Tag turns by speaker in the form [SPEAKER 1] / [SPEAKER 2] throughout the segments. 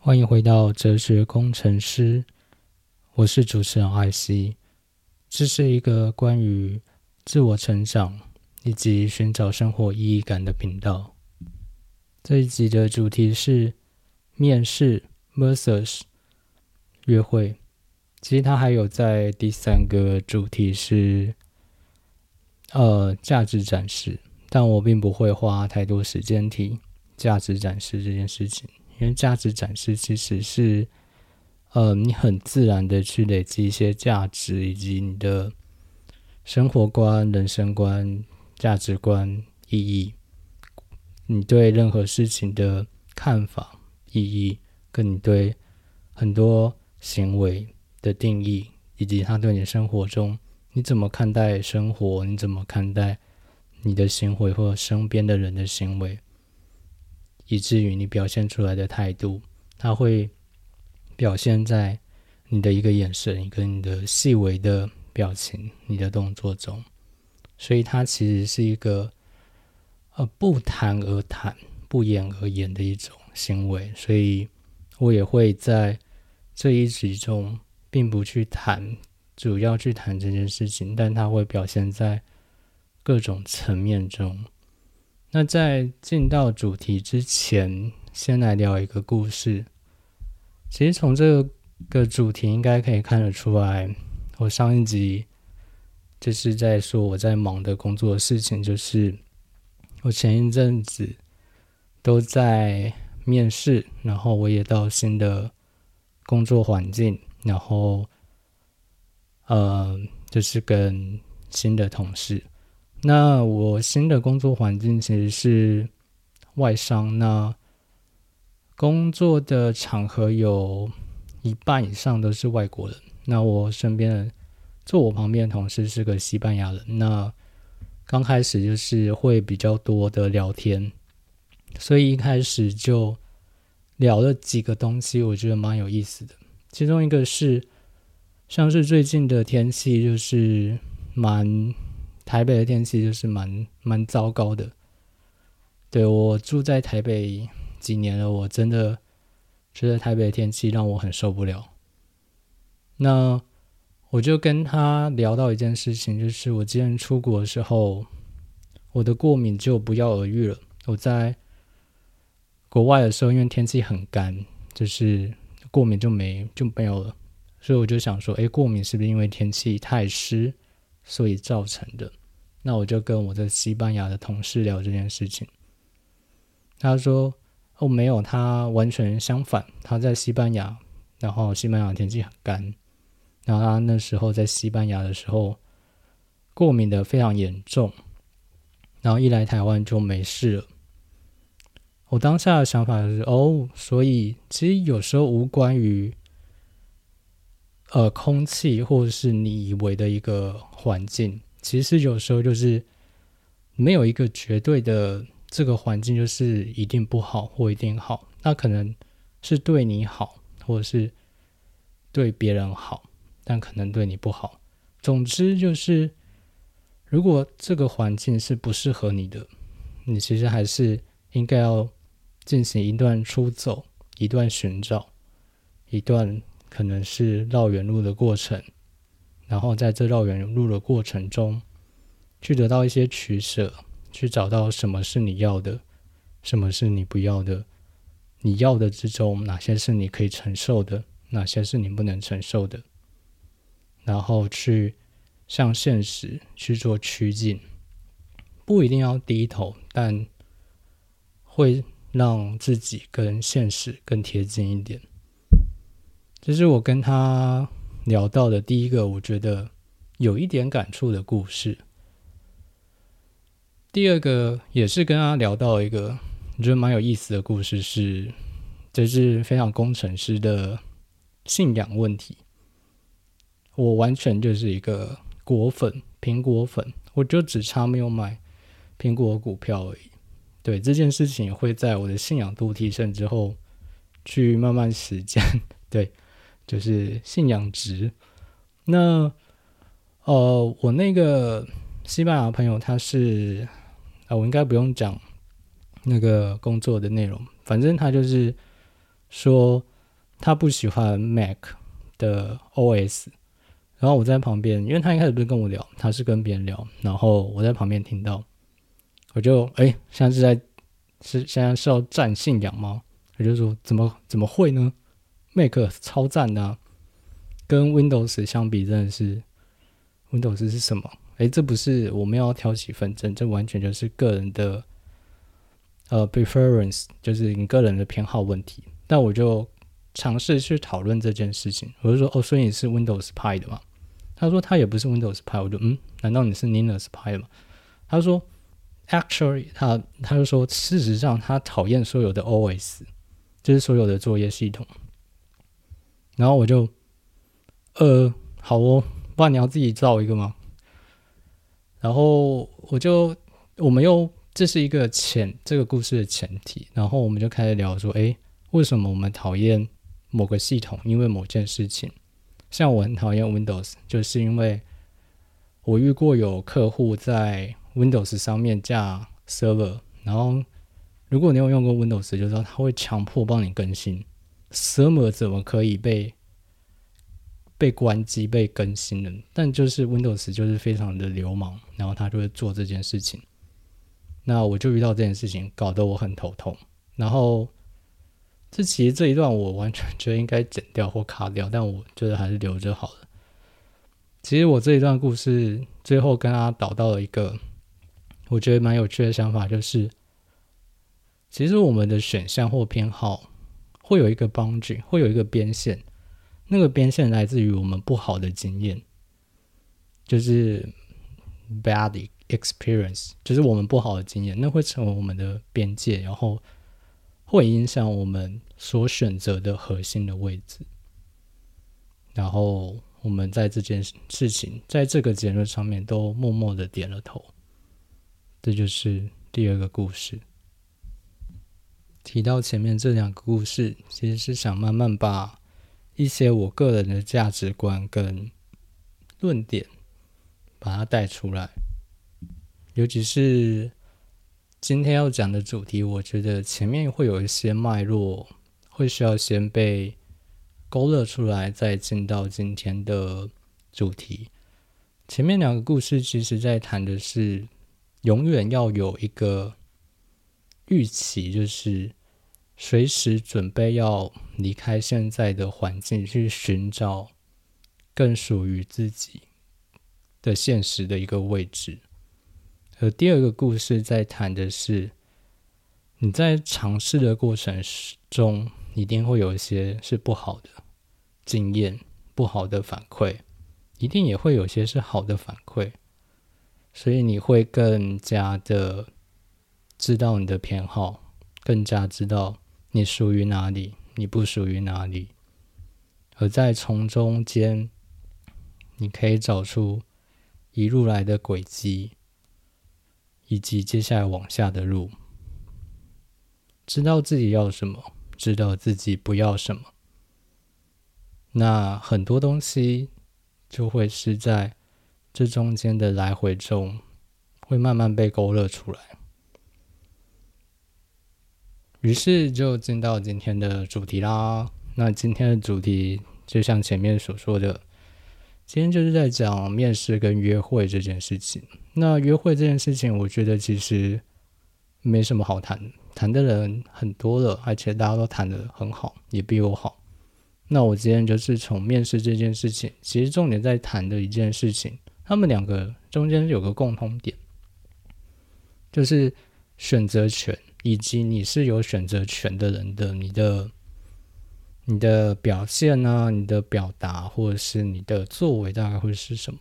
[SPEAKER 1] 欢迎回到哲学工程师，我是主持人艾希。这是一个关于自我成长以及寻找生活意义感的频道。这一集的主题是面试 versus 约会。其实它还有在第三个主题是呃价值展示，但我并不会花太多时间提价值展示这件事情。因为价值展示其实是，呃，你很自然的去累积一些价值，以及你的生活观、人生观、价值观、意义，你对任何事情的看法、意义，跟你对很多行为的定义，以及他对你生活中你怎么看待生活，你怎么看待你的行为或身边的人的行为。以至于你表现出来的态度，它会表现在你的一个眼神跟你的细微的表情、你的动作中。所以它其实是一个呃不谈而谈、不言而言的一种行为。所以我也会在这一集中，并不去谈，主要去谈这件事情，但它会表现在各种层面中。那在进到主题之前，先来聊一个故事。其实从这个主题应该可以看得出来，我上一集就是在说我在忙的工作的事情，就是我前一阵子都在面试，然后我也到新的工作环境，然后呃，就是跟新的同事。那我新的工作环境其实是外商，那工作的场合有一半以上都是外国人。那我身边的坐我旁边的同事是个西班牙人。那刚开始就是会比较多的聊天，所以一开始就聊了几个东西，我觉得蛮有意思的。其中一个是像是最近的天气，就是蛮。台北的天气就是蛮蛮糟糕的，对我住在台北几年了，我真的觉得台北的天气让我很受不了。那我就跟他聊到一件事情，就是我之前出国的时候，我的过敏就不药而愈了。我在国外的时候，因为天气很干，就是过敏就没就没有了，所以我就想说，哎，过敏是不是因为天气太湿所以造成的？那我就跟我的西班牙的同事聊这件事情，他说：“哦，没有，他完全相反。他在西班牙，然后西班牙天气很干，然后他那时候在西班牙的时候过敏的非常严重，然后一来台湾就没事了。我当下的想法是：哦，所以其实有时候无关于呃空气，或者是你以为的一个环境。”其实有时候就是没有一个绝对的这个环境就是一定不好或一定好，那可能是对你好，或者是对别人好，但可能对你不好。总之就是，如果这个环境是不适合你的，你其实还是应该要进行一段出走、一段寻找、一段可能是绕远路的过程。然后在这绕远路的过程中，去得到一些取舍，去找到什么是你要的，什么是你不要的。你要的之中，哪些是你可以承受的，哪些是你不能承受的。然后去向现实去做趋近，不一定要低头，但会让自己跟现实更贴近一点。这是我跟他。聊到的第一个，我觉得有一点感触的故事。第二个也是跟他聊到一个我觉得蛮有意思的故事，是这是非常工程师的信仰问题。我完全就是一个果粉，苹果粉，我就只差没有买苹果股票而已。对这件事情，会在我的信仰度提升之后，去慢慢实践。对。就是信仰值。那呃，我那个西班牙朋友，他是啊，我应该不用讲那个工作的内容，反正他就是说，他不喜欢 Mac 的 OS，然后我在旁边，因为他一开始不是跟我聊，他是跟别人聊，然后我在旁边听到，我就哎，现在是在是现在是要占信仰吗？我就说怎么怎么会呢？Mac 超赞的，跟 Windows 相比，真的是 Windows 是什么？哎，这不是我们要挑起纷争，这完全就是个人的呃 preference，就是你个人的偏好问题。但我就尝试去讨论这件事情，我就说哦，所以你是 Windows 派的嘛？他说他也不是 Windows 派，我就嗯，难道你是 Linux 派的吗？他说 Actually，他他就说事实上他讨厌所有的 OS，就是所有的作业系统。然后我就呃，好哦，不然你要自己造一个吗？然后我就我们又这是一个前这个故事的前提，然后我们就开始聊说，哎。为什么我们讨厌某个系统？因为某件事情，像我很讨厌 Windows，就是因为我遇过有客户在 Windows 上面架 server，然后如果你有用过 Windows，就知道他会强迫帮你更新 server，怎么可以被被关机、被更新呢？但就是 Windows 就是非常的流氓，然后他就会做这件事情。那我就遇到这件事情，搞得我很头痛，然后。这其实这一段我完全觉得应该剪掉或卡掉，但我觉得还是留着好了。其实我这一段故事最后跟他导到了一个我觉得蛮有趣的想法，就是其实我们的选项或偏好会有一个 boundary，会有一个边线，那个边线来自于我们不好的经验，就是 bad experience，就是我们不好的经验，那会成为我们的边界，然后。会影响我们所选择的核心的位置，然后我们在这件事情，在这个结论上面都默默的点了头。这就是第二个故事。提到前面这两个故事，其实是想慢慢把一些我个人的价值观跟论点把它带出来，尤其是。今天要讲的主题，我觉得前面会有一些脉络，会需要先被勾勒出来，再进到今天的主题。前面两个故事其实在谈的是，永远要有一个预期，就是随时准备要离开现在的环境，去寻找更属于自己的现实的一个位置。而第二个故事在谈的是，你在尝试的过程中，一定会有一些是不好的经验、不好的反馈，一定也会有些是好的反馈，所以你会更加的知道你的偏好，更加知道你属于哪里，你不属于哪里，而在从中间，你可以找出一路来的轨迹。以及接下来往下的路，知道自己要什么，知道自己不要什么，那很多东西就会是在这中间的来回中，会慢慢被勾勒出来。于是就进到今天的主题啦。那今天的主题就像前面所说的。今天就是在讲面试跟约会这件事情。那约会这件事情，我觉得其实没什么好谈，谈的人很多了，而且大家都谈的很好，也比我好。那我今天就是从面试这件事情，其实重点在谈的一件事情，他们两个中间有个共通点，就是选择权，以及你是有选择权的人的你的。你的表现呢？你的表达，或者是你的作为，大概会是什么？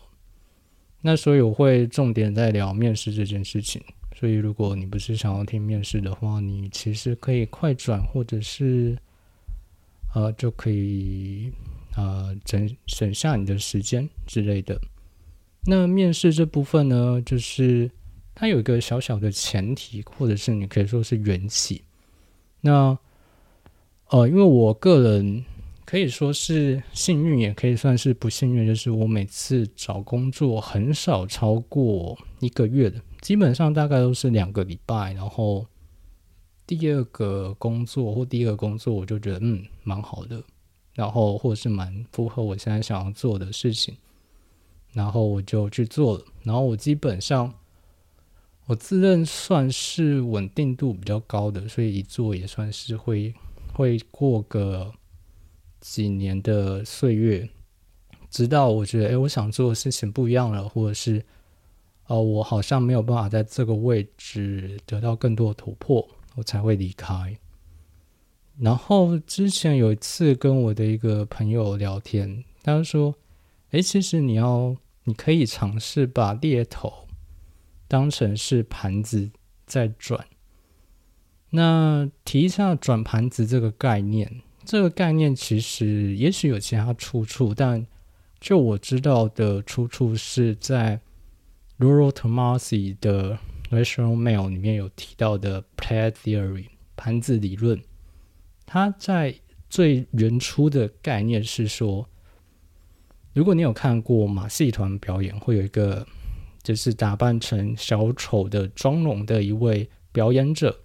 [SPEAKER 1] 那所以我会重点在聊面试这件事情。所以如果你不是想要听面试的话，你其实可以快转，或者是呃，就可以呃，省省下你的时间之类的。那面试这部分呢，就是它有一个小小的前提，或者是你可以说是缘起。那呃，因为我个人可以说是幸运，也可以算是不幸运，就是我每次找工作很少超过一个月的，基本上大概都是两个礼拜。然后第二个工作或第一个工作，我就觉得嗯蛮好的，然后或者是蛮符合我现在想要做的事情，然后我就去做了。然后我基本上我自认算是稳定度比较高的，所以一做也算是会会过个几年的岁月，直到我觉得哎，我想做的事情不一样了，或者是哦，我好像没有办法在这个位置得到更多的突破，我才会离开。然后之前有一次跟我的一个朋友聊天，他说：“诶，其实你要，你可以尝试把猎头当成是盘子在转。那提一下转盘子这个概念，这个概念其实也许有其他出处，但就我知道的出处是在 Rural Tomasi 的 Rational Mail 里面有提到的 Play Theory 盘子理论。”它在最原初的概念是说，如果你有看过马戏团表演，会有一个就是打扮成小丑的妆容的一位表演者，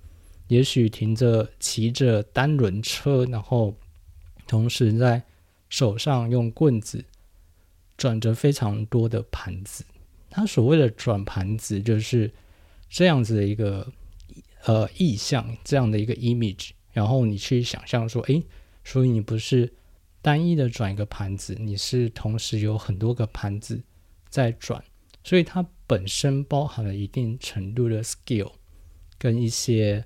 [SPEAKER 1] 也许停着骑着单轮车，然后同时在手上用棍子转着非常多的盘子。他所谓的转盘子，就是这样子的一个呃意象，这样的一个 image。然后你去想象说，诶，所以你不是单一的转一个盘子，你是同时有很多个盘子在转，所以它本身包含了一定程度的 skill 跟一些，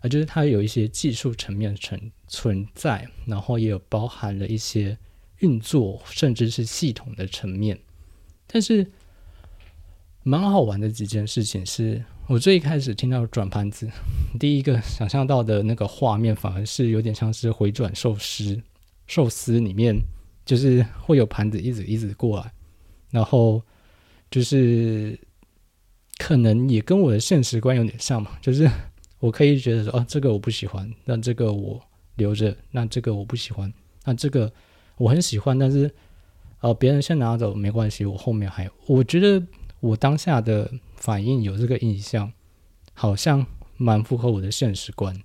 [SPEAKER 1] 啊，就是它有一些技术层面存存在，然后也有包含了一些运作甚至是系统的层面，但是蛮好玩的几件事情是。我最一开始听到转盘子，第一个想象到的那个画面，反而是有点像是回转寿司，寿司里面就是会有盘子一直一直过来，然后就是可能也跟我的现实观有点像嘛，就是 我可以觉得说，哦，这个我不喜欢，那这个我留着，那这个我不喜欢，那这个我很喜欢，但是呃，别人先拿走没关系，我后面还有，我觉得我当下的。反应有这个印象，好像蛮符合我的现实观，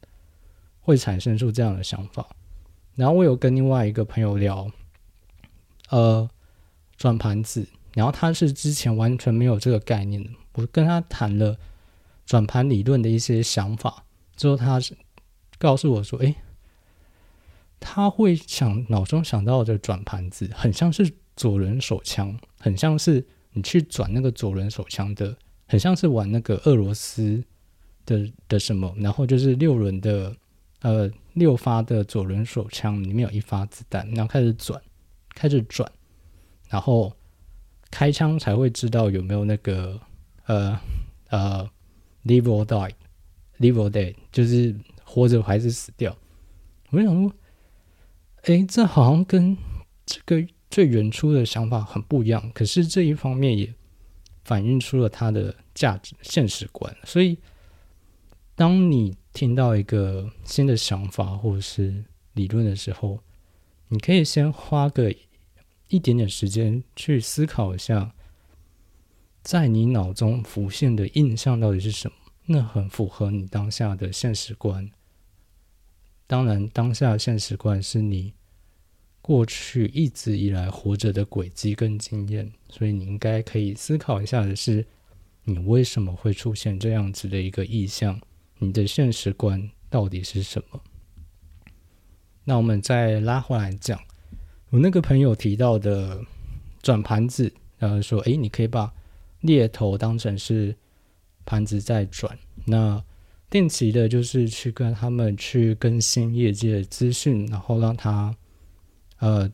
[SPEAKER 1] 会产生出这样的想法。然后我有跟另外一个朋友聊，呃，转盘子，然后他是之前完全没有这个概念的。我跟他谈了转盘理论的一些想法之后，他是告诉我说：“诶，他会想脑中想到的转盘子，很像是左轮手枪，很像是你去转那个左轮手枪的。”很像是玩那个俄罗斯的的什么，然后就是六轮的呃六发的左轮手枪里面有一发子弹，然后开始转，开始转，然后开枪才会知道有没有那个呃呃 live or die，live or dead，就是活着还是死掉。我想说，哎，这好像跟这个最原初的想法很不一样，可是这一方面也。反映出了他的价值现实观，所以当你听到一个新的想法或者是理论的时候，你可以先花个一点点时间去思考一下，在你脑中浮现的印象到底是什么？那很符合你当下的现实观。当然，当下现实观是你。过去一直以来活着的轨迹跟经验，所以你应该可以思考一下的是，你为什么会出现这样子的一个意象？你的现实观到底是什么？那我们再拉回来讲，我那个朋友提到的转盘子，然后说，诶，你可以把猎头当成是盘子在转，那定期的就是去跟他们去更新业界的资讯，然后让他。呃，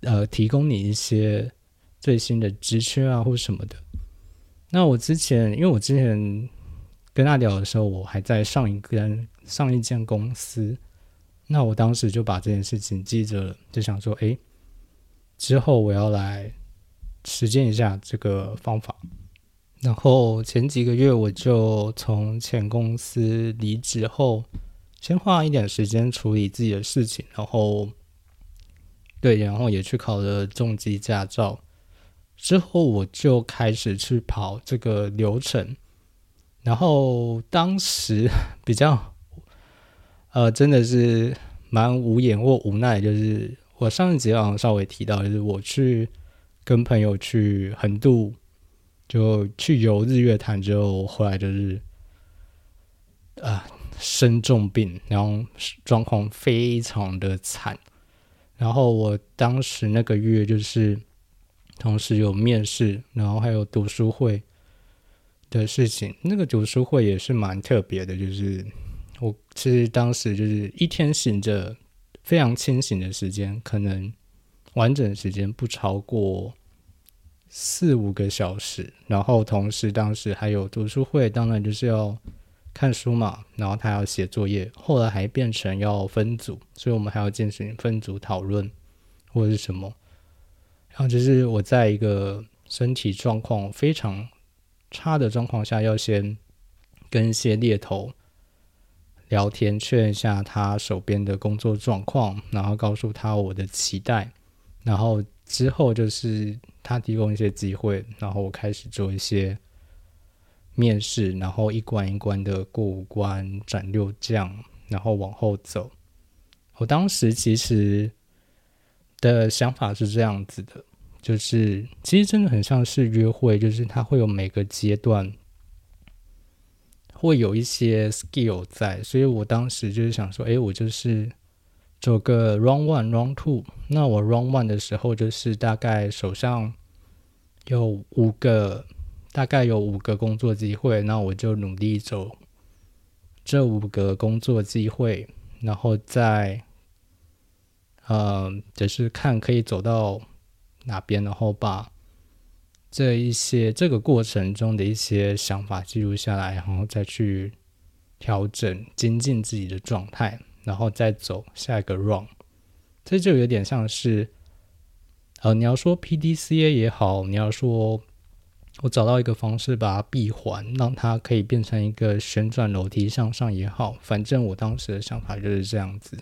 [SPEAKER 1] 呃，提供你一些最新的职缺啊，或什么的。那我之前，因为我之前跟他聊的时候，我还在上一个上一间公司，那我当时就把这件事情记着了，就想说，哎，之后我要来实践一下这个方法。然后前几个月，我就从前公司离职后，先花一点时间处理自己的事情，然后。对，然后也去考了重机驾照，之后我就开始去跑这个流程，然后当时 比较，呃，真的是蛮无言或无奈，就是我上一集好像稍微提到，就是我去跟朋友去横渡，就去游日月潭之后，后来就是啊生重病，然后状况非常的惨。然后我当时那个月就是同时有面试，然后还有读书会的事情。那个读书会也是蛮特别的，就是我其实当时就是一天醒着。非常清醒的时间，可能完整时间不超过四五个小时。然后同时当时还有读书会，当然就是要看书嘛。然后他要写作业，后来还变成要分组，所以我们还要进行分组讨论或者是什么。然后就是我在一个身体状况非常差的状况下，要先跟一些猎头。聊天确认一下他手边的工作状况，然后告诉他我的期待，然后之后就是他提供一些机会，然后我开始做一些面试，然后一关一关的过五关斩六将，然后往后走。我当时其实的想法是这样子的，就是其实真的很像是约会，就是他会有每个阶段。会有一些 skill 在，所以我当时就是想说，哎，我就是走个 round one round two。那我 round one 的时候，就是大概手上有五个，大概有五个工作机会，那我就努力走这五个工作机会，然后再，呃，就是看可以走到哪边，然后把。这一些这个过程中的一些想法记录下来，然后再去调整、精进自己的状态，然后再走下一个 run。这就有点像是，呃，你要说 PDCA 也好，你要说我找到一个方式把它闭环，让它可以变成一个旋转楼梯向上也好，反正我当时的想法就是这样子，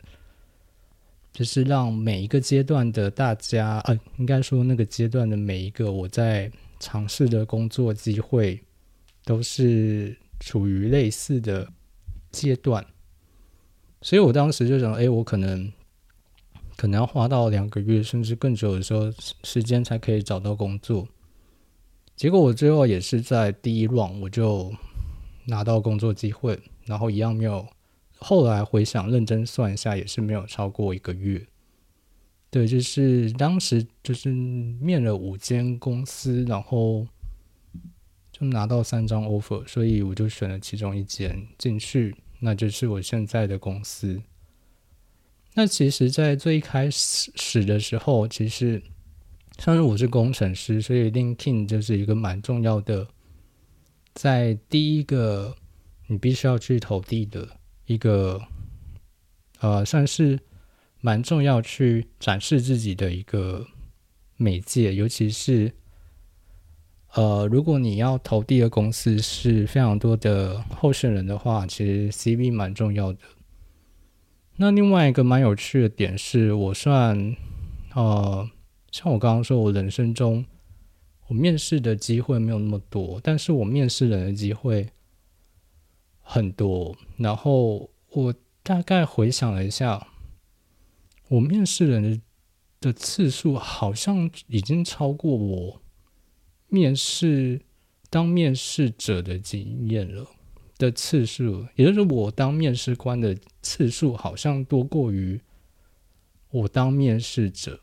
[SPEAKER 1] 就是让每一个阶段的大家，呃，应该说那个阶段的每一个我在。尝试的工作机会都是处于类似的阶段，所以我当时就想，哎，我可能可能要花到两个月甚至更久的时候时间才可以找到工作。结果我最后也是在第一轮我就拿到工作机会，然后一样没有。后来回想认真算一下，也是没有超过一个月。对，就是当时就是面了五间公司，然后就拿到三张 offer，所以我就选了其中一间进去，那就是我现在的公司。那其实，在最开始的时候，其实像是我是工程师，所以 LinkedIn 就是一个蛮重要的，在第一个你必须要去投递的一个，呃，算是。蛮重要，去展示自己的一个媒介，尤其是呃，如果你要投递的公司是非常多的候选人的话，其实 CV 蛮重要的。那另外一个蛮有趣的点是，我算呃，像我刚刚说，我人生中我面试的机会没有那么多，但是我面试人的机会很多。然后我大概回想了一下。我面试人的的次数好像已经超过我面试当面试者的经验了的次数，也就是我当面试官的次数好像多过于我当面试者。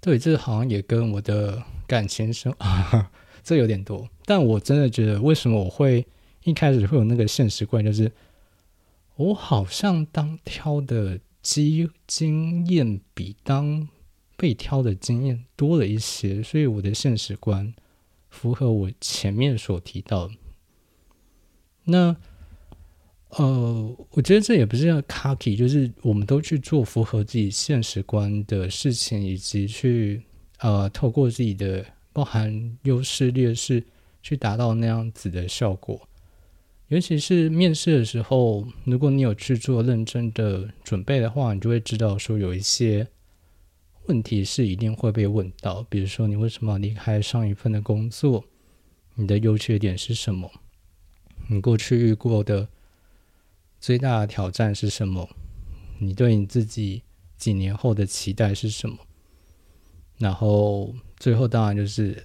[SPEAKER 1] 对，这好像也跟我的感情生 这有点多，但我真的觉得，为什么我会一开始会有那个现实观，就是我好像当挑的。经经验比当被挑的经验多了一些，所以我的现实观符合我前面所提到的。那呃，我觉得这也不是要 cocky，就是我们都去做符合自己现实观的事情，以及去呃透过自己的包含优势劣势去达到那样子的效果。尤其是面试的时候，如果你有去做认真的准备的话，你就会知道说有一些问题是一定会被问到，比如说你为什么离开上一份的工作，你的优缺点是什么，你过去遇过的最大的挑战是什么，你对你自己几年后的期待是什么？然后最后当然就是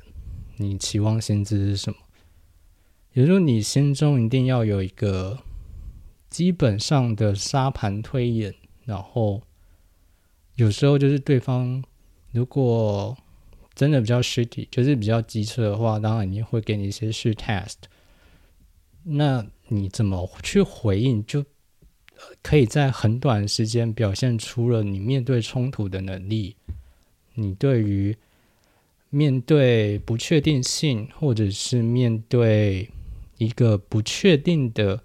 [SPEAKER 1] 你期望薪资是什么？也就是说，你心中一定要有一个基本上的沙盘推演。然后有时候就是对方如果真的比较 shitty，就是比较机车的话，当然你会给你一些试 test。那你怎么去回应？就可以在很短时间表现出了你面对冲突的能力。你对于面对不确定性，或者是面对一个不确定的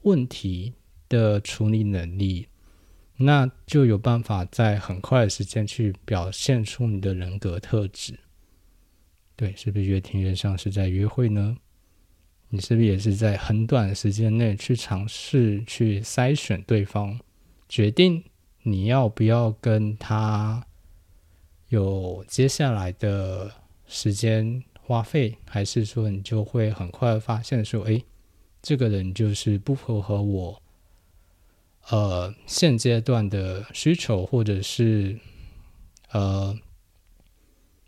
[SPEAKER 1] 问题的处理能力，那就有办法在很快的时间去表现出你的人格特质。对，是不是越听越像是在约会呢？你是不是也是在很短的时间内去尝试去筛选对方，决定你要不要跟他有接下来的时间花费，还是说你就会很快发现说，哎，这个人就是不符合我，呃，现阶段的需求，或者是，呃，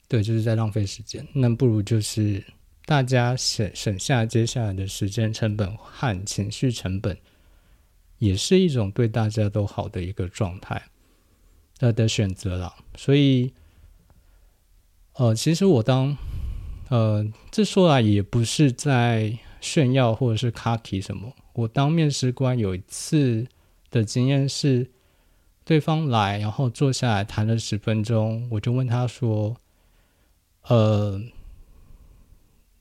[SPEAKER 1] 对，就是在浪费时间，那不如就是。大家省省下接下来的时间成本和情绪成本，也是一种对大家都好的一个状态，呃的选择了。所以，呃，其实我当，呃，这说来也不是在炫耀或者是卡什么。我当面试官有一次的经验是，对方来，然后坐下来谈了十分钟，我就问他说，呃。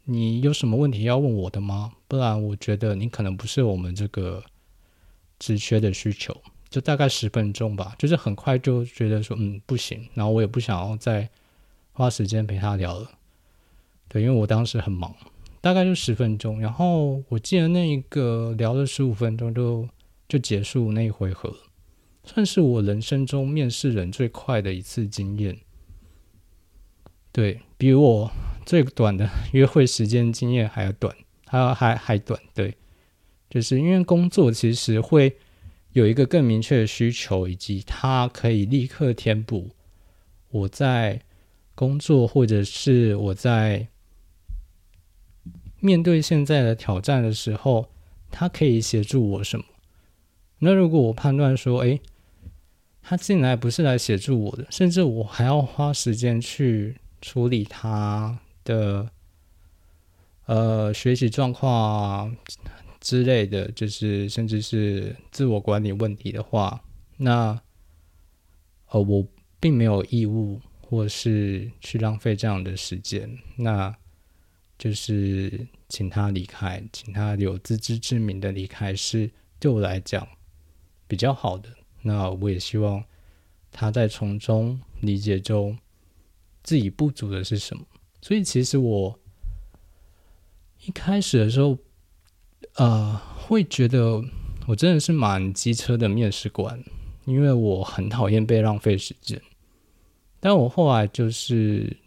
[SPEAKER 1] 你有什么问题要问我的吗？不然我觉得你可能不是我们这个职缺的需求。就大概十分钟吧，就是很快就觉得说嗯不行，然后我也不想要再花时间陪他聊了。对，因为我当时很忙，大概就十分钟。然后我记得那一个聊了十五分钟就就结束那一回合，算是我人生中面试人最快的一次经验。对比我。最短的 约会时间经验还要短，还要还还短，对，就是因为工作其实会有一个更明确的需求，以及它可以立刻填补我在工作或者是我在面对现在的挑战的时候，他可以协助我什么？那如果我判断说，诶，他进来不是来协助我的，甚至我还要花时间去处理他。的呃学习状况之类的，就是甚至是自我管理问题的话，那呃我并没有义务或是去浪费这样的时间，那就是请他离开，请他有自知之明的离开，是对我来讲比较好的。那我也希望他在从中理解中自己不足的是什么。所以其实我一开始的时候，呃，会觉得我真的是蛮机车的面试官，因为我很讨厌被浪费时间。但我后来就是，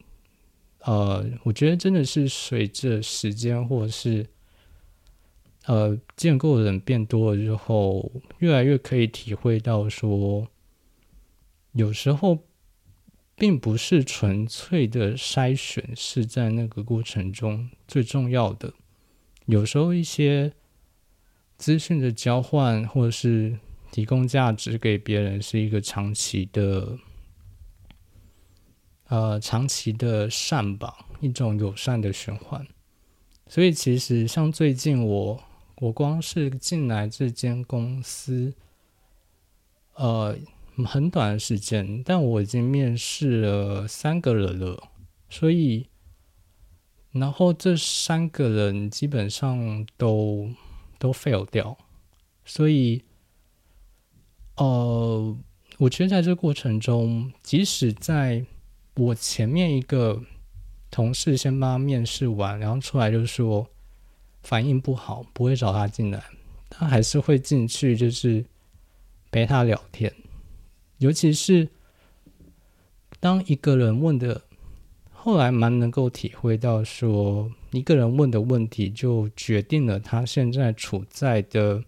[SPEAKER 1] 呃，我觉得真的是随着时间或者是呃见过的人变多了之后，越来越可以体会到说，有时候。并不是纯粹的筛选是在那个过程中最重要的。有时候一些资讯的交换，或者是提供价值给别人，是一个长期的，呃，长期的善吧，一种友善的循环。所以其实像最近我，我光是进来这间公司，呃。很短的时间，但我已经面试了三个人了，所以，然后这三个人基本上都都 fail 掉，所以，呃，我觉得在这过程中，即使在我前面一个同事先帮他面试完，然后出来就说反应不好，不会找他进来，他还是会进去，就是陪他聊天。尤其是当一个人问的，后来蛮能够体会到，说一个人问的问题就决定了他现在处在的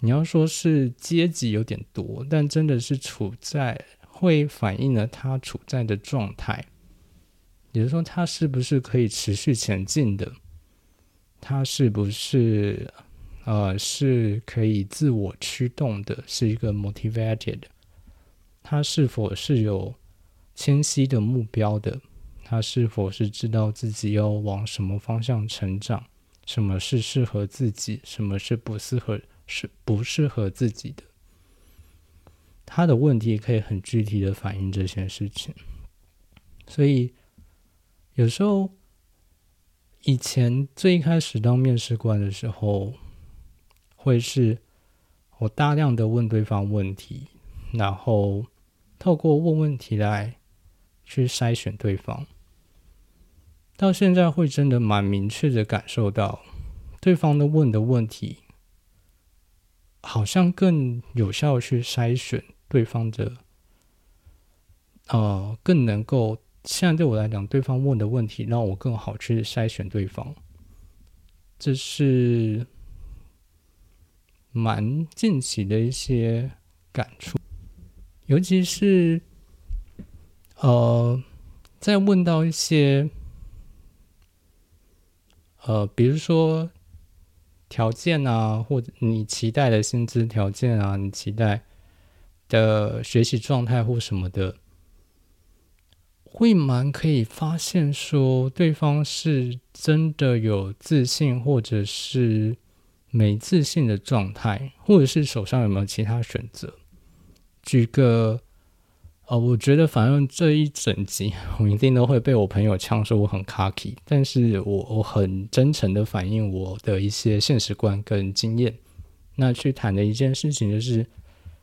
[SPEAKER 1] 你要说是阶级有点多，但真的是处在会反映了他处在的状态，也就是说，他是不是可以持续前进的？他是不是呃是可以自我驱动的？是一个 motivated？他是否是有清晰的目标的？他是否是知道自己要往什么方向成长？什么是适合自己？什么是不适合？是不适合自己的？他的问题可以很具体的反映这些事情，所以有时候。以前最一开始当面试官的时候，会是我大量的问对方问题，然后透过问问题来去筛选对方。到现在会真的蛮明确的感受到，对方的问的问题，好像更有效去筛选对方的，呃，更能够。现在对我来讲，对方问的问题让我更好去筛选对方，这是蛮近期的一些感触。尤其是呃，在问到一些呃，比如说条件啊，或者你期待的薪资条件啊，你期待的学习状态或什么的。会蛮可以发现说，对方是真的有自信，或者是没自信的状态，或者是手上有没有其他选择。举个，呃，我觉得反正这一整集我一定都会被我朋友呛说我很 cocky，但是我我很真诚的反映我的一些现实观跟经验。那去谈的一件事情就是，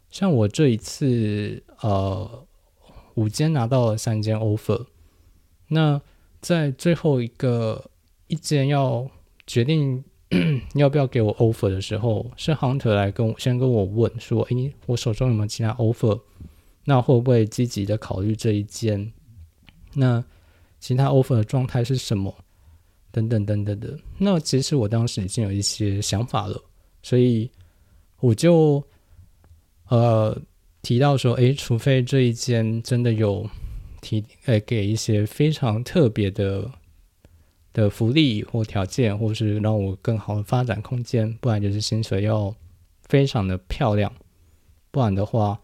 [SPEAKER 1] 像我这一次，呃。五间拿到了三间 offer，那在最后一个一间要决定 要不要给我 offer 的时候，是 Hunter 来跟我先跟我问说：“诶，我手中有没有其他 offer？那会不会积极的考虑这一间？那其他 offer 的状态是什么？等等等等的。那其实我当时已经有一些想法了，所以我就呃。”提到说，诶，除非这一间真的有提，诶，给一些非常特别的的福利或条件，或是让我更好的发展空间，不然就是薪水要非常的漂亮，不然的话，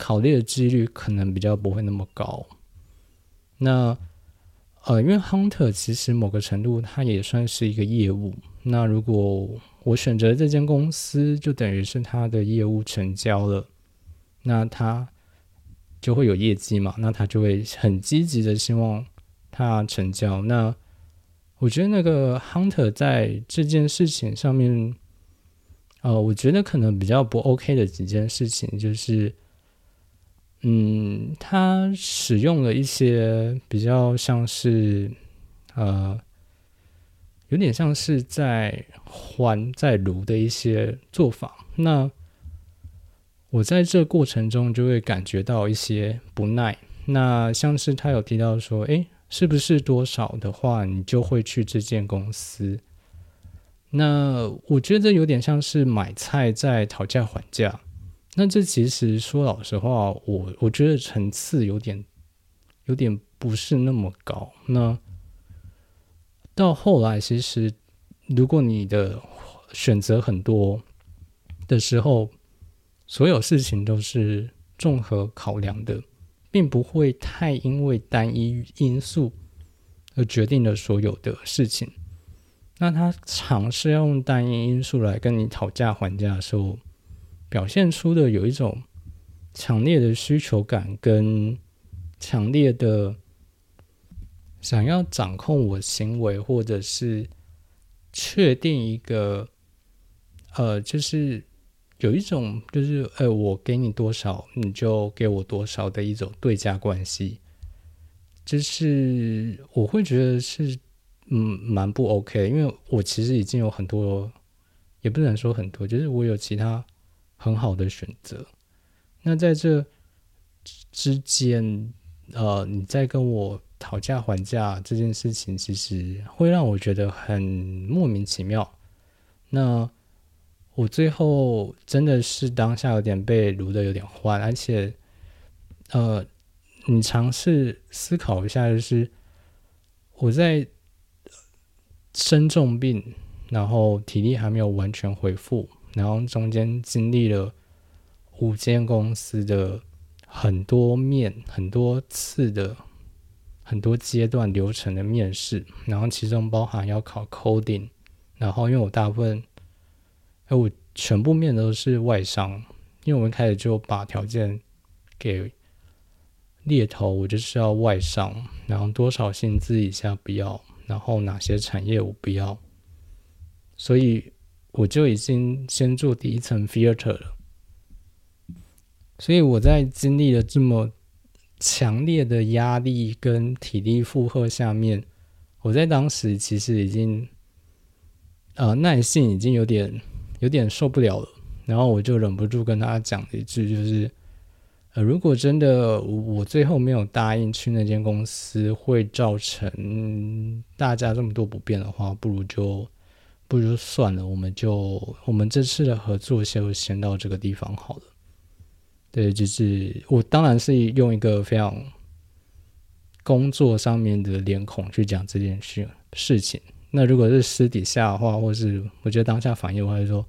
[SPEAKER 1] 考虑的几率可能比较不会那么高。那，呃，因为 Hunter 其实某个程度它也算是一个业务，那如果我选择这间公司，就等于是他的业务成交了。那他就会有业绩嘛？那他就会很积极的希望他成交。那我觉得那个 Hunter 在这件事情上面，呃，我觉得可能比较不 OK 的几件事情就是，嗯，他使用了一些比较像是呃，有点像是在还在炉的一些做法。那我在这过程中就会感觉到一些不耐。那像是他有提到说，诶，是不是多少的话，你就会去这间公司？那我觉得有点像是买菜在讨价还价。那这其实说老实话，我我觉得层次有点有点不是那么高。那到后来，其实如果你的选择很多的时候，所有事情都是综合考量的，并不会太因为单一因素而决定了所有的事情。那他尝试要用单一因素来跟你讨价还价的时候，表现出的有一种强烈的需求感跟强烈的想要掌控我行为，或者是确定一个呃，就是。有一种就是，呃，我给你多少，你就给我多少的一种对价关系，就是我会觉得是，嗯，蛮不 OK。因为我其实已经有很多，也不能说很多，就是我有其他很好的选择。那在这之间，呃，你在跟我讨价还价这件事情，其实会让我觉得很莫名其妙。那。我最后真的是当下有点被撸的有点坏，而且，呃，你尝试思考一下，就是我在生重病，然后体力还没有完全恢复，然后中间经历了五间公司的很多面、很多次的很多阶段流程的面试，然后其中包含要考 coding，然后因为我大部分。哎，我全部面都是外商，因为我们开始就把条件给猎头，我就是要外商，然后多少薪资以下不要，然后哪些产业我不要，所以我就已经先做第一层 filter 了。所以我在经历了这么强烈的压力跟体力负荷下面，我在当时其实已经，呃，耐性已经有点。有点受不了了，然后我就忍不住跟他讲了一句，就是，呃，如果真的我最后没有答应去那间公司，会造成大家这么多不便的话，不如就不如算了，我们就我们这次的合作就先到这个地方好了。对，就是我当然是用一个非常工作上面的脸孔去讲这件事事情。那如果是私底下的话，或是我觉得当下反应，我会说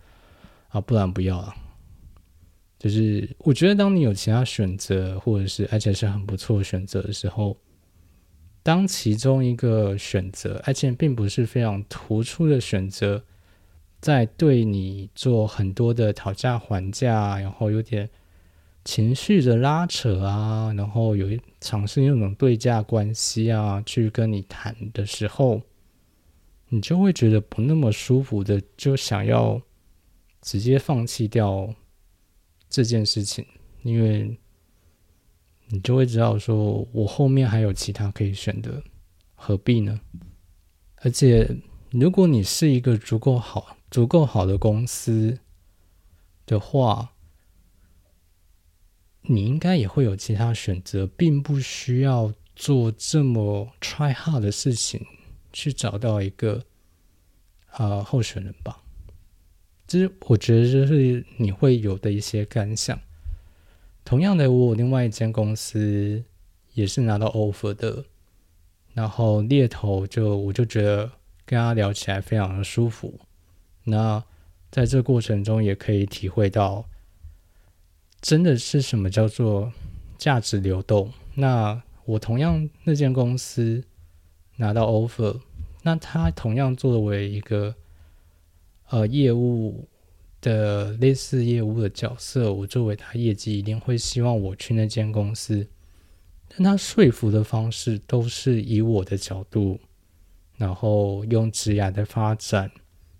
[SPEAKER 1] 啊，不然不要了。就是我觉得，当你有其他选择，或者是而且是很不错的选择的时候，当其中一个选择，而且并不是非常突出的选择，在对你做很多的讨价还价，然后有点情绪的拉扯啊，然后有一尝试用那种对价关系啊，去跟你谈的时候。你就会觉得不那么舒服的，就想要直接放弃掉这件事情，因为你就会知道说，我后面还有其他可以选的，何必呢？而且，如果你是一个足够好、足够好的公司的话，你应该也会有其他选择，并不需要做这么 try hard 的事情。去找到一个啊候选人吧，其实我觉得这是你会有的一些感想。同样的，我另外一间公司也是拿到 offer 的，然后猎头就我就觉得跟他聊起来非常的舒服。那在这过程中也可以体会到，真的是什么叫做价值流动。那我同样那间公司。拿到 offer，那他同样作为一个呃业务的类似业务的角色，我作为他业绩一定会希望我去那间公司。但他说服的方式都是以我的角度，然后用职涯的发展，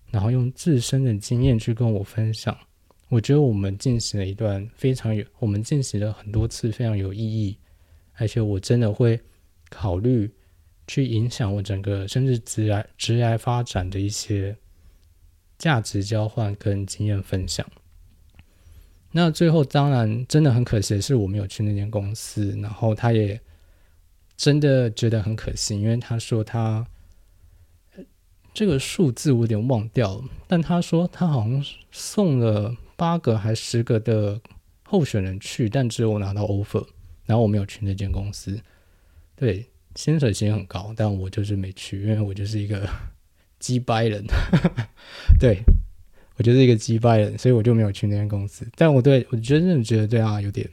[SPEAKER 1] 然后用自身的经验去跟我分享。我觉得我们进行了一段非常有，我们进行了很多次非常有意义，而且我真的会考虑。去影响我整个甚至职涯职涯发展的一些价值交换跟经验分享。那最后当然真的很可惜的是我没有去那间公司，然后他也真的觉得很可惜，因为他说他这个数字我有点忘掉了，但他说他好像送了八个还十个的候选人去，但只有我拿到 offer，然后我没有去那间公司，对。薪水其实很高，但我就是没去，因为我就是一个鸡掰人，对我就是一个鸡掰人，所以我就没有去那间公司。但我对我真的觉得对啊，有点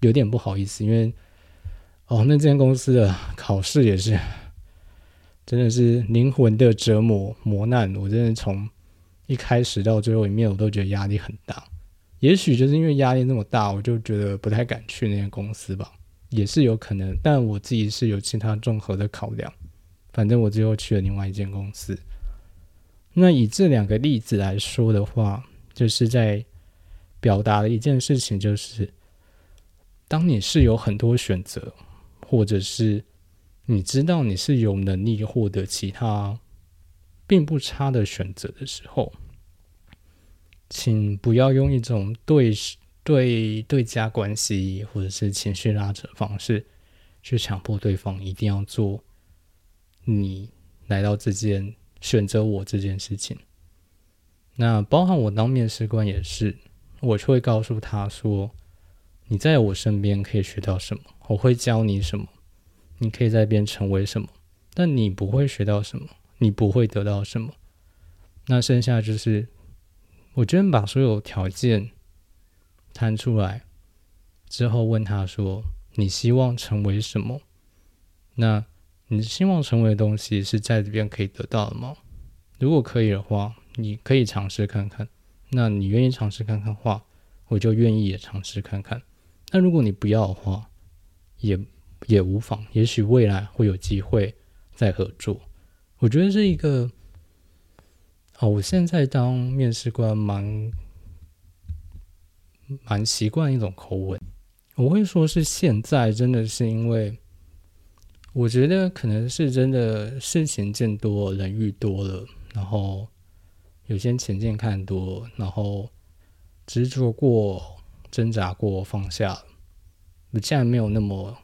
[SPEAKER 1] 有点不好意思，因为哦，那间公司的考试也是真的是灵魂的折磨磨难，我真的从一开始到最后一面，我都觉得压力很大。也许就是因为压力那么大，我就觉得不太敢去那间公司吧。也是有可能，但我自己是有其他综合的考量。反正我最后去了另外一间公司。那以这两个例子来说的话，就是在表达了一件事情，就是当你是有很多选择，或者是你知道你是有能力获得其他并不差的选择的时候，请不要用一种对。对对家关系或者是情绪拉扯方式，去强迫对方一定要做你来到这件选择我这件事情。那包含我当面试官也是，我就会告诉他说：“你在我身边可以学到什么，我会教你什么，你可以在边成为什么，但你不会学到什么，你不会得到什么。”那剩下就是，我觉得把所有条件摊出来之后，问他说：“你希望成为什么？那你希望成为的东西是在这边可以得到的吗？如果可以的话。”你可以尝试看看，那你愿意尝试看看的话，我就愿意也尝试看看。那如果你不要的话，也也无妨，也许未来会有机会再合作。我觉得是一个，哦，我现在当面试官蛮蛮习惯一种口吻，我会说是现在，真的是因为我觉得可能是真的事情见多，人遇多了，然后。有些前进看多，然后执着过、挣扎过、放下。我现在没有那么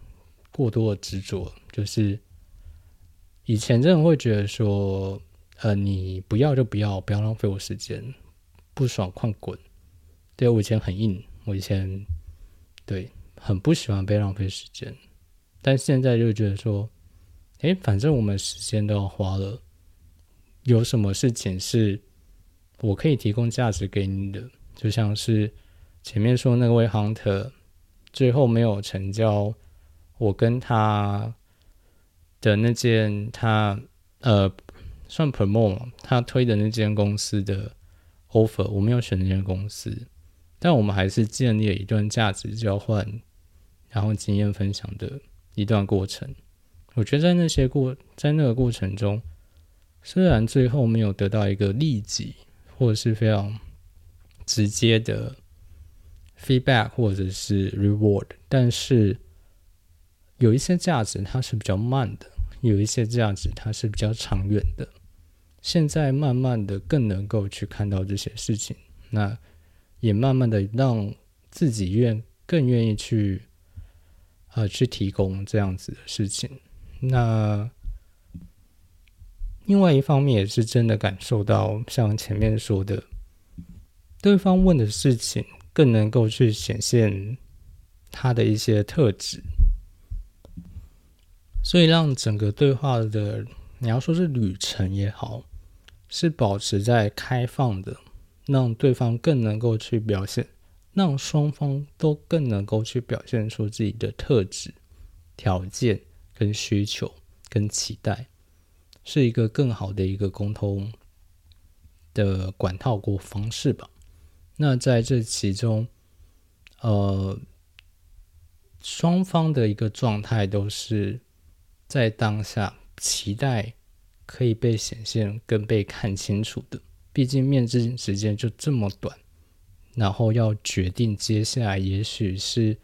[SPEAKER 1] 过多的执着，就是以前真的会觉得说，呃，你不要就不要，不要浪费我时间，不爽快滚。对我以前很硬，我以前对很不喜欢被浪费时间，但现在就觉得说，哎，反正我们时间都要花了，有什么事情是。我可以提供价值给你的，就像是前面说那位 hunter，最后没有成交，我跟他的那件他呃算 promote 他推的那间公司的 offer，我没有选那间公司，但我们还是建立了一段价值交换，然后经验分享的一段过程。我觉得在那些过在那个过程中，虽然最后没有得到一个利己。或者是非常直接的 feedback，或者是 reward，但是有一些价值它是比较慢的，有一些价值它是比较长远的。现在慢慢的更能够去看到这些事情，那也慢慢的让自己愿更愿意去呃去提供这样子的事情。那另外一方面也是真的感受到，像前面说的，对方问的事情更能够去显现他的一些特质，所以让整个对话的你要说是旅程也好，是保持在开放的，让对方更能够去表现，让双方都更能够去表现出自己的特质、条件跟需求跟期待。是一个更好的一个沟通的管道或方式吧。那在这其中，呃，双方的一个状态都是在当下期待可以被显现跟被看清楚的。毕竟面试时间就这么短，然后要决定接下来，也许是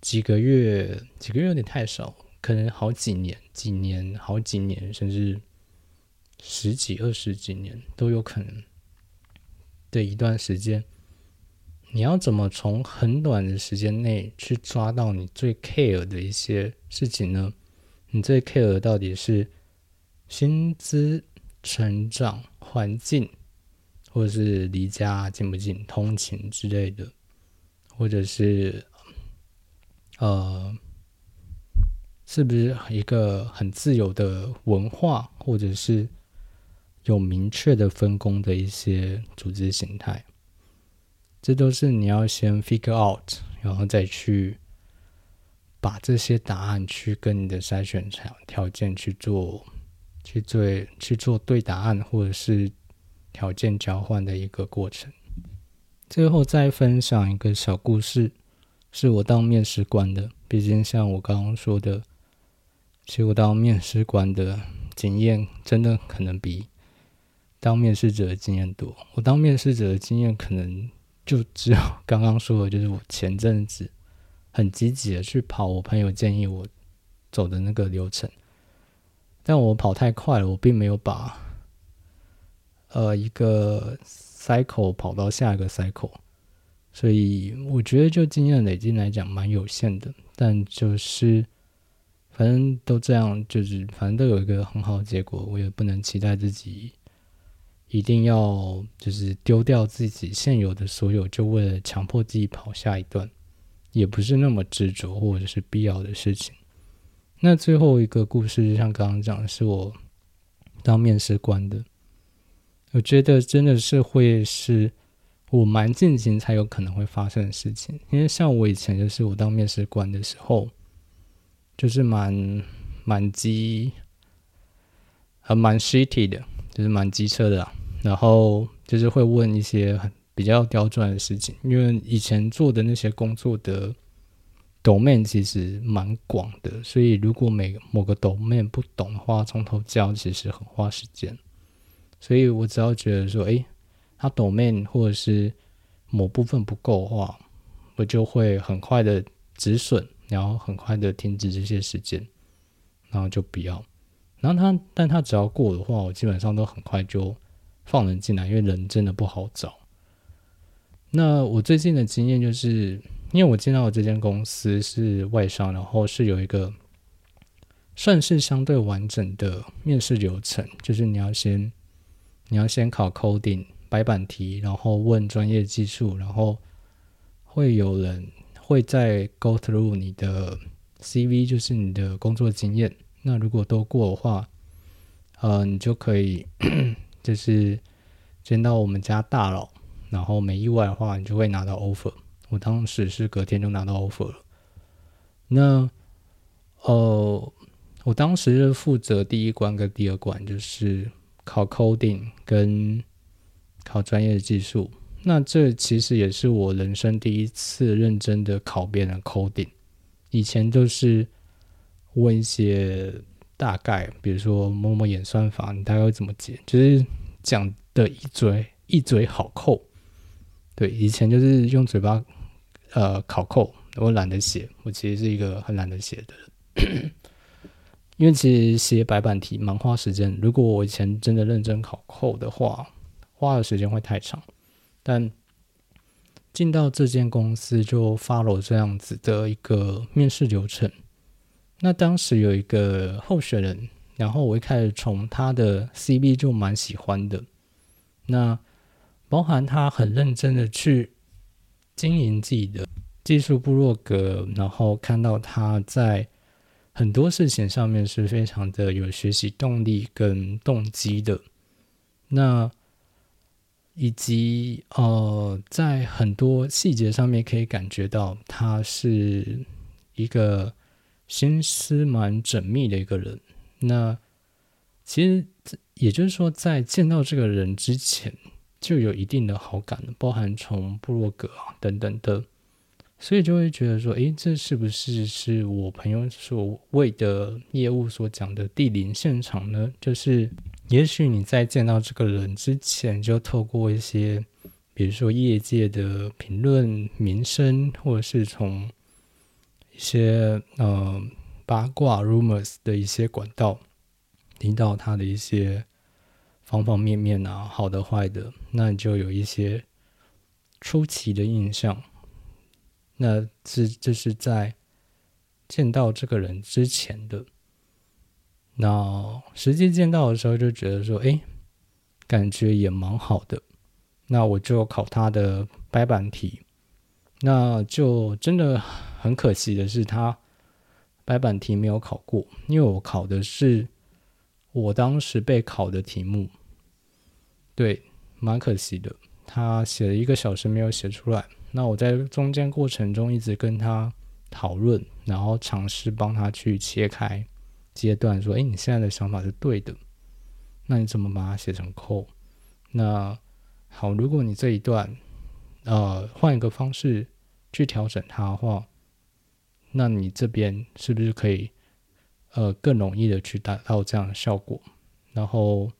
[SPEAKER 1] 几个月，几个月有点太少。可能好几年、几年、好几年，甚至十几、二十几年都有可能的一段时间，你要怎么从很短的时间内去抓到你最 care 的一些事情呢？你最 care 到底是薪资、成长环境，或者是离家近不近、通勤之类的，或者是呃。是不是一个很自由的文化，或者是有明确的分工的一些组织形态？这都是你要先 figure out，然后再去把这些答案去跟你的筛选条条件去做，去做去做对答案或者是条件交换的一个过程。最后再分享一个小故事，是我当面试官的。毕竟像我刚刚说的。其实我当面试官的经验，真的可能比当面试者的经验多。我当面试者的经验，可能就只有刚刚说的，就是我前阵子很积极的去跑我朋友建议我走的那个流程，但我跑太快了，我并没有把呃一个 cycle 跑到下一个 cycle，所以我觉得就经验累积来讲，蛮有限的。但就是。反正都这样，就是反正都有一个很好的结果，我也不能期待自己一定要就是丢掉自己现有的所有，就为了强迫自己跑下一段，也不是那么执着或者是必要的事情。那最后一个故事，就像刚刚讲的，是我当面试官的，我觉得真的是会是我蛮近行才有可能会发生的事情，因为像我以前就是我当面试官的时候，就是蛮蛮机，还蛮 shitty 的，就是蛮机车的。然后就是会问一些很比较刁钻的事情，因为以前做的那些工作的 domain 其实蛮广的，所以如果每某个 domain 不懂的话，从头教其实很花时间。所以我只要觉得说，诶，他 domain 或者是某部分不够的话，我就会很快的止损，然后很快的停止这些时间，然后就不要。然后他，但他只要过的话，我基本上都很快就。放人进来，因为人真的不好找。那我最近的经验就是，因为我进到的这间公司是外商，然后是有一个算是相对完整的面试流程，就是你要先你要先考 coding 白板题，然后问专业技术，然后会有人会再 go through 你的 CV，就是你的工作经验。那如果都过的话，呃，你就可以。就是见到我们家大佬，然后没意外的话，你就会拿到 offer。我当时是隔天就拿到 offer 了。那呃，我当时是负责第一关跟第二关，就是考 coding 跟考专业的技术。那这其实也是我人生第一次认真的考别人 coding。以前都是问一些。大概比如说摸摸演算法，你大概会怎么解？就是讲的一嘴一嘴好扣。对，以前就是用嘴巴呃考扣，我懒得写。我其实是一个很懒得写的，因为其实写白板题蛮花时间。如果我以前真的认真考后的话，花的时间会太长。但进到这间公司就 follow 这样子的一个面试流程。那当时有一个候选人，然后我一开始从他的 CV 就蛮喜欢的。那包含他很认真的去经营自己的技术部落格，然后看到他在很多事情上面是非常的有学习动力跟动机的。那以及呃，在很多细节上面可以感觉到他是一个。心思蛮缜密的一个人，那其实也就是说，在见到这个人之前就有一定的好感，包含从布洛格啊等等的，所以就会觉得说，诶，这是不是是我朋友所谓的业务所讲的地灵现场呢？就是也许你在见到这个人之前，就透过一些，比如说业界的评论、名声，或者是从。一些呃八卦 rumors 的一些管道，听到他的一些方方面面啊，好的坏的，那你就有一些初期的印象。那这这是在见到这个人之前的，那实际见到的时候就觉得说，哎，感觉也蛮好的。那我就考他的白板题。那就真的很可惜的是，他白板题没有考过，因为我考的是我当时备考的题目，对，蛮可惜的。他写了一个小时没有写出来，那我在中间过程中一直跟他讨论，然后尝试帮他去切开阶段，说：“哎，你现在的想法是对的，那你怎么把它写成扣？那好，如果你这一段呃换一个方式。”去调整它的话，那你这边是不是可以呃更容易的去达到这样的效果？然后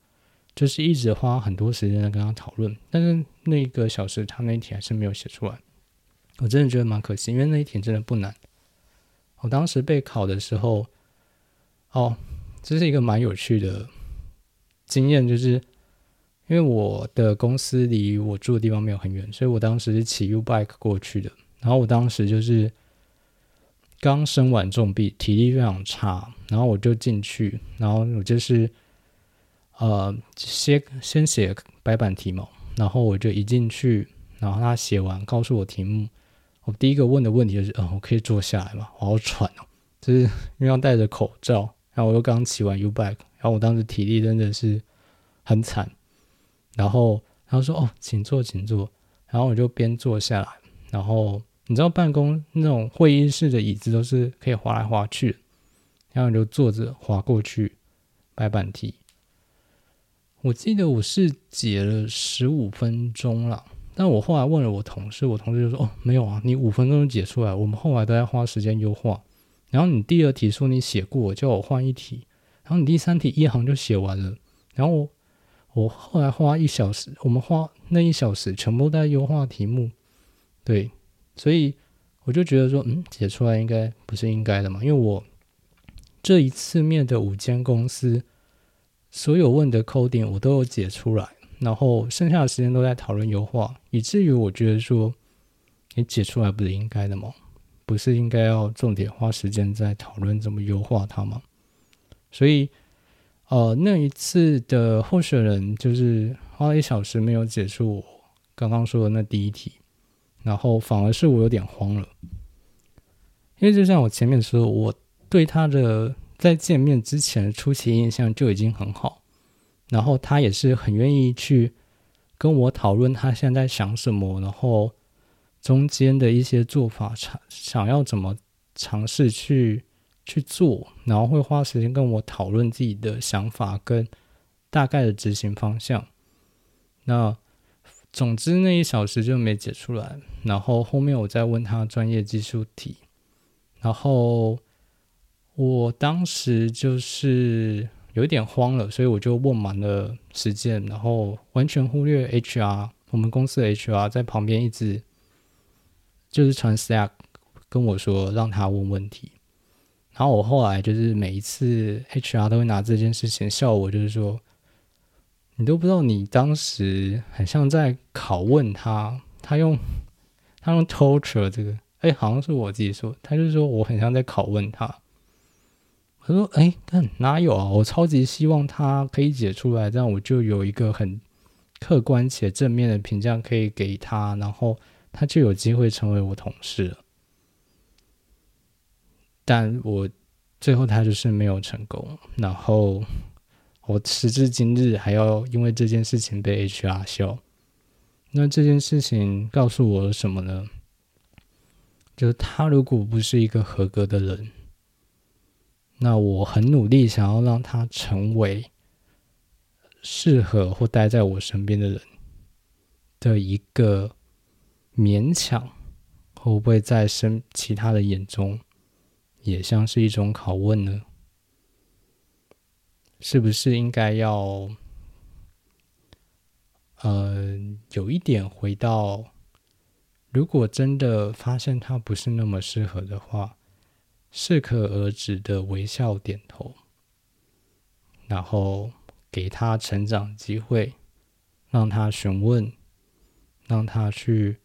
[SPEAKER 1] 就是一直花很多时间在跟他讨论，但是那个小时他那一题还是没有写出来，我真的觉得蛮可惜，因为那一题真的不难。我当时备考的时候，哦，这是一个蛮有趣的经验，就是。因为我的公司离我住的地方没有很远，所以我当时是骑 U bike 过去的。然后我当时就是刚生完重病，体力非常差，然后我就进去，然后我就是呃，先先写白板题目，然后我就一进去，然后他写完告诉我题目，我第一个问的问题就是，嗯，我可以坐下来吗？我好喘哦，就是因为要戴着口罩，然后我又刚骑完 U bike，然后我当时体力真的是很惨，然后他说，哦，请坐，请坐，然后我就边坐下来，然后你知道办公那种会议室的椅子都是可以滑来滑去，然后我就坐着滑过去白板题。我记得我是解了十五分钟了，但我后来问了我同事，我同事就说：“哦，没有啊，你五分钟就解出来，我们后来都在花时间优化。然后你第二题说你写过，叫我换一题，然后你第三题一行就写完了。然后我后来花一小时，我们花那一小时全部在优化题目。对，所以我就觉得说，嗯，解出来应该不是应该的嘛，因为我这一次面的五间公司。”所有问的 coding 我都有解出来，然后剩下的时间都在讨论优化，以至于我觉得说，你解出来不是应该的吗？不是应该要重点花时间在讨论怎么优化它吗？所以，呃，那一次的候选人就是花了一小时没有解出我刚刚说的那第一题，然后反而是我有点慌了，因为就像我前面说，我对他的。在见面之前，初期印象就已经很好，然后他也是很愿意去跟我讨论他现在想什么，然后中间的一些做法，想想要怎么尝试去去做，然后会花时间跟我讨论自己的想法跟大概的执行方向。那总之那一小时就没解出来，然后后面我再问他专业技术题，然后。我当时就是有一点慌了，所以我就问满了时间，然后完全忽略 HR，我们公司的 HR 在旁边一直就是传 Slack 跟我说让他问问题，然后我后来就是每一次 HR 都会拿这件事情笑我，就是说你都不知道你当时很像在拷问他，他用他用 torture 这个，哎，好像是我自己说，他就是说我很像在拷问他。他说：“哎，但哪有啊？我超级希望他可以解出来，这样我就有一个很客观且正面的评价可以给他，然后他就有机会成为我同事了。但我最后他就是没有成功，然后我时至今日还要因为这件事情被 HR 笑。那这件事情告诉我什么呢？就是他如果不是一个合格的人。”那我很努力，想要让他成为适合或待在我身边的人的一个勉强，会不会在身其他的眼中也像是一种拷问呢？是不是应该要呃有一点回到，如果真的发现他不是那么适合的话？适可而止的微笑点头，然后给他成长机会，让他询问，让他去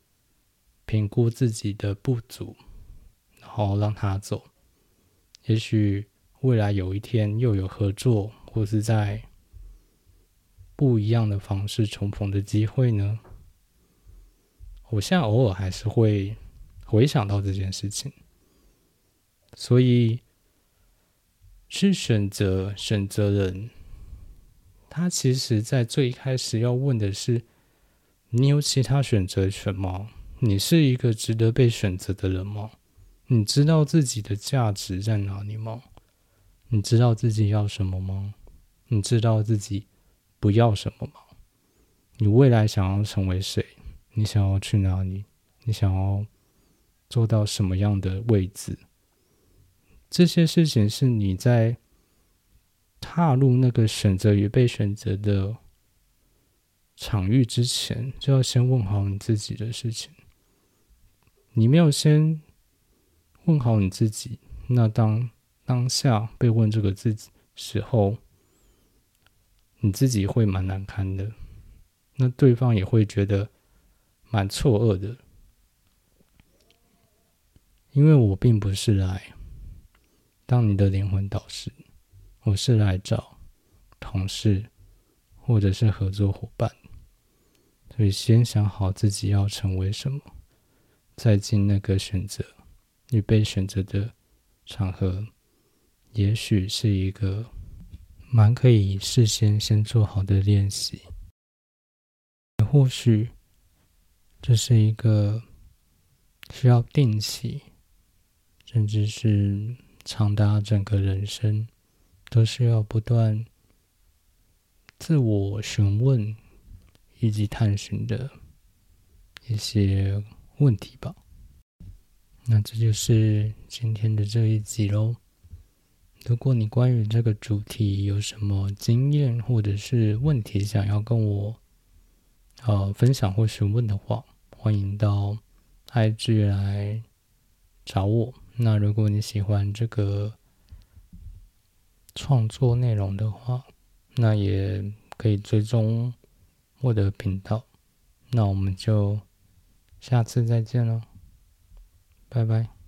[SPEAKER 1] 评估自己的不足，然后让他走。也许未来有一天又有合作，或是在不一样的方式重逢的机会呢？我现在偶尔还是会回想到这件事情。所以，去选择选择人，他其实在最开始要问的是：你有其他选择权吗？你是一个值得被选择的人吗？你知道自己的价值在哪里吗？你知道自己要什么吗？你知道自己不要什么吗？你未来想要成为谁？你想要去哪里？你想要做到什么样的位置？这些事情是你在踏入那个选择与被选择的场域之前，就要先问好你自己的事情。你没有先问好你自己，那当当下被问这个字时候，你自己会蛮难堪的，那对方也会觉得蛮错愕的，因为我并不是来。当你的灵魂导师，我是来找同事或者是合作伙伴。所以先想好自己要成为什么，再进那个选择与被选择的场合，也许是一个蛮可以事先先做好的练习。或许这是一个需要定期，甚至是长达整个人生，都是要不断自我询问以及探寻的一些问题吧。那这就是今天的这一集喽。如果你关于这个主题有什么经验或者是问题想要跟我，呃，分享或询问的话，欢迎到 IG 来找我。那如果你喜欢这个创作内容的话，那也可以追踪我的频道。那我们就下次再见喽，拜拜。